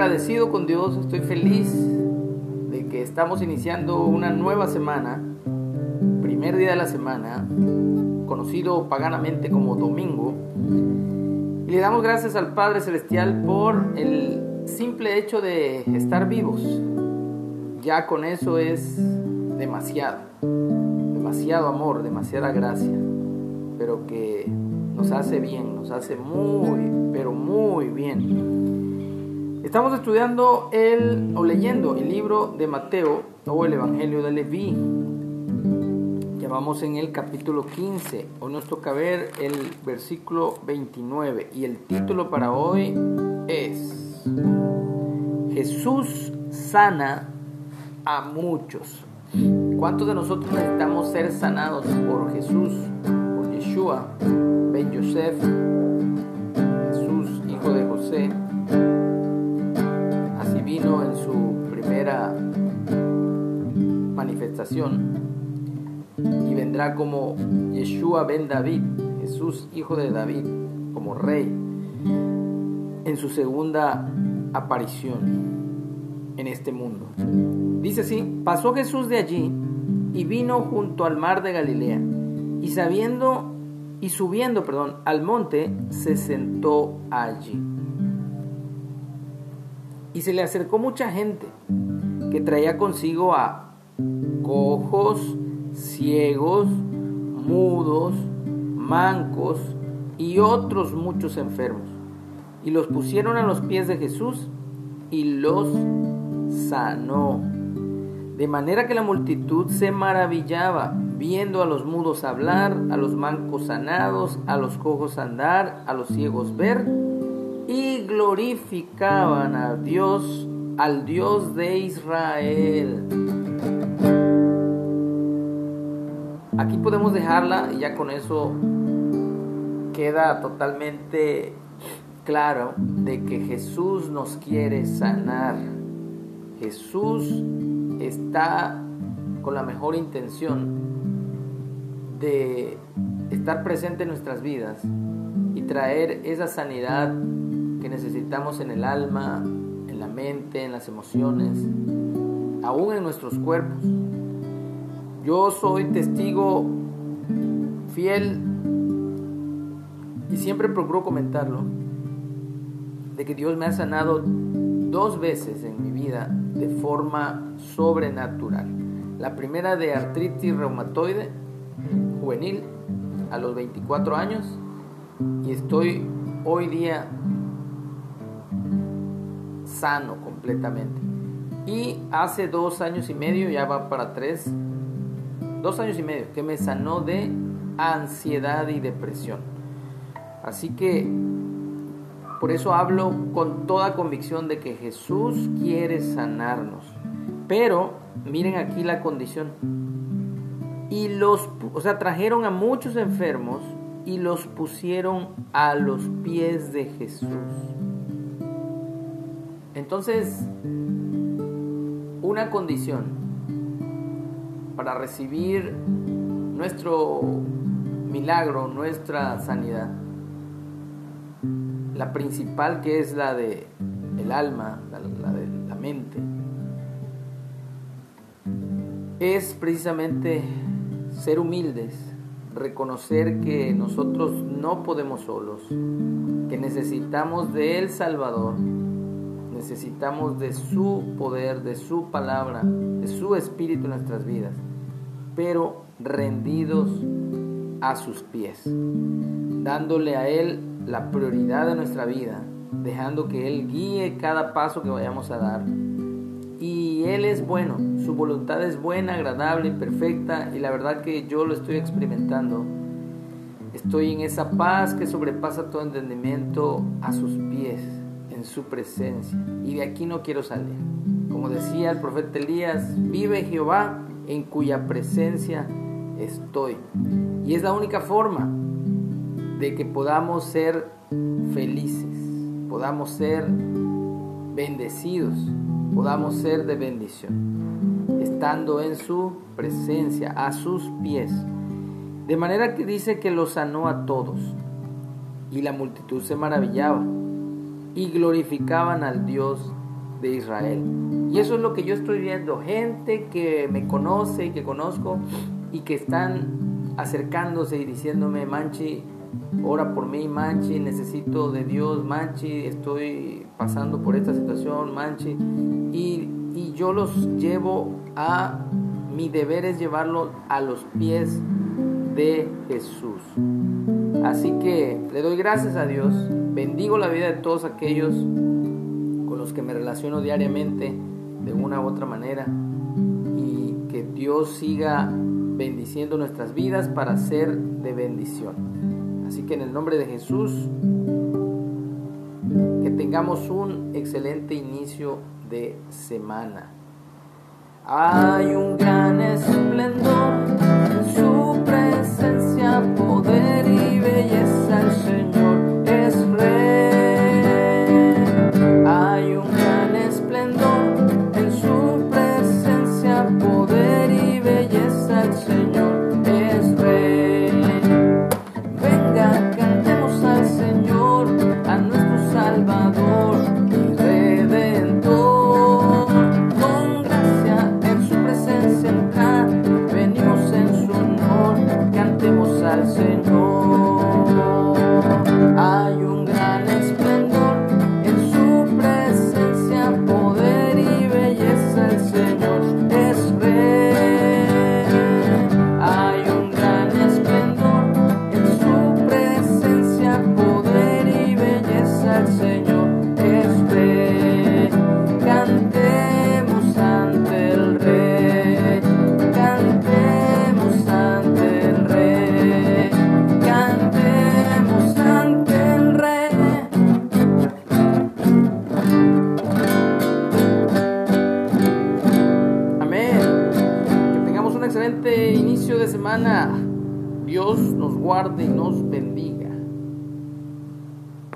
agradecido con Dios, estoy feliz de que estamos iniciando una nueva semana, primer día de la semana, conocido paganamente como domingo. Y le damos gracias al Padre Celestial por el simple hecho de estar vivos. Ya con eso es demasiado, demasiado amor, demasiada gracia, pero que nos hace bien, nos hace muy, pero muy bien. Estamos estudiando el, o leyendo el libro de Mateo o el Evangelio de Leví. Ya vamos en el capítulo 15. Hoy nos toca ver el versículo 29 y el título para hoy es Jesús sana a muchos. ¿Cuántos de nosotros necesitamos ser sanados por Jesús, por Yeshua? Ben Yosef, manifestación y vendrá como Yeshua ben David, Jesús, hijo de David, como rey, en su segunda aparición en este mundo. Dice así, pasó Jesús de allí y vino junto al mar de Galilea, y sabiendo y subiendo, perdón, al monte, se sentó allí. Y se le acercó mucha gente que traía consigo a cojos, ciegos, mudos, mancos y otros muchos enfermos. Y los pusieron a los pies de Jesús y los sanó. De manera que la multitud se maravillaba viendo a los mudos hablar, a los mancos sanados, a los cojos andar, a los ciegos ver, y glorificaban a Dios, al Dios de Israel. Aquí podemos dejarla y ya con eso queda totalmente claro de que Jesús nos quiere sanar. Jesús está con la mejor intención de estar presente en nuestras vidas y traer esa sanidad que necesitamos en el alma, la mente, en las emociones, aún en nuestros cuerpos. Yo soy testigo fiel y siempre procuro comentarlo de que Dios me ha sanado dos veces en mi vida de forma sobrenatural. La primera de artritis reumatoide juvenil a los 24 años y estoy hoy día sano completamente. Y hace dos años y medio, ya va para tres, dos años y medio, que me sanó de ansiedad y depresión. Así que por eso hablo con toda convicción de que Jesús quiere sanarnos. Pero miren aquí la condición y los, o sea, trajeron a muchos enfermos y los pusieron a los pies de Jesús. Entonces, una condición para recibir nuestro milagro, nuestra sanidad, la principal que es la de el alma, la, la de la mente, es precisamente ser humildes, reconocer que nosotros no podemos solos, que necesitamos del Salvador, necesitamos de su poder, de su palabra, de su espíritu en nuestras vidas, pero rendidos a sus pies, dándole a Él la prioridad de nuestra vida, dejando que Él guíe cada paso que vayamos a dar. Y Él es bueno, su voluntad es buena, agradable y perfecta y la verdad que yo lo estoy experimentando. Estoy en esa paz que sobrepasa todo entendimiento a sus pies, en su presencia. Y de aquí no quiero salir. Como decía el profeta Elías, vive Jehová en cuya presencia estoy. Y es la única forma de que podamos ser felices, podamos ser bendecidos, podamos ser de bendición estando en su presencia, a sus pies. De manera que dice que los sanó a todos. Y la multitud se maravillaba y glorificaban al Dios de Israel. Y eso es lo que yo estoy viendo. Gente que me conoce y que conozco y que están acercándose y diciéndome, Manchi, ora por mí, Manchi, necesito de Dios, Manchi, estoy pasando por esta situación, Manchi. Y, y yo los llevo a, mi deber es llevarlos a los pies de Jesús. Así que le doy gracias a Dios, bendigo la vida de todos aquellos con los que me relaciono diariamente de una u otra manera y que Dios siga bendiciendo nuestras vidas para ser de bendición. Así que en el nombre de Jesús, que tengamos un excelente inicio de semana. Hay un gran esplendor en Dios nos guarde y nos bendiga.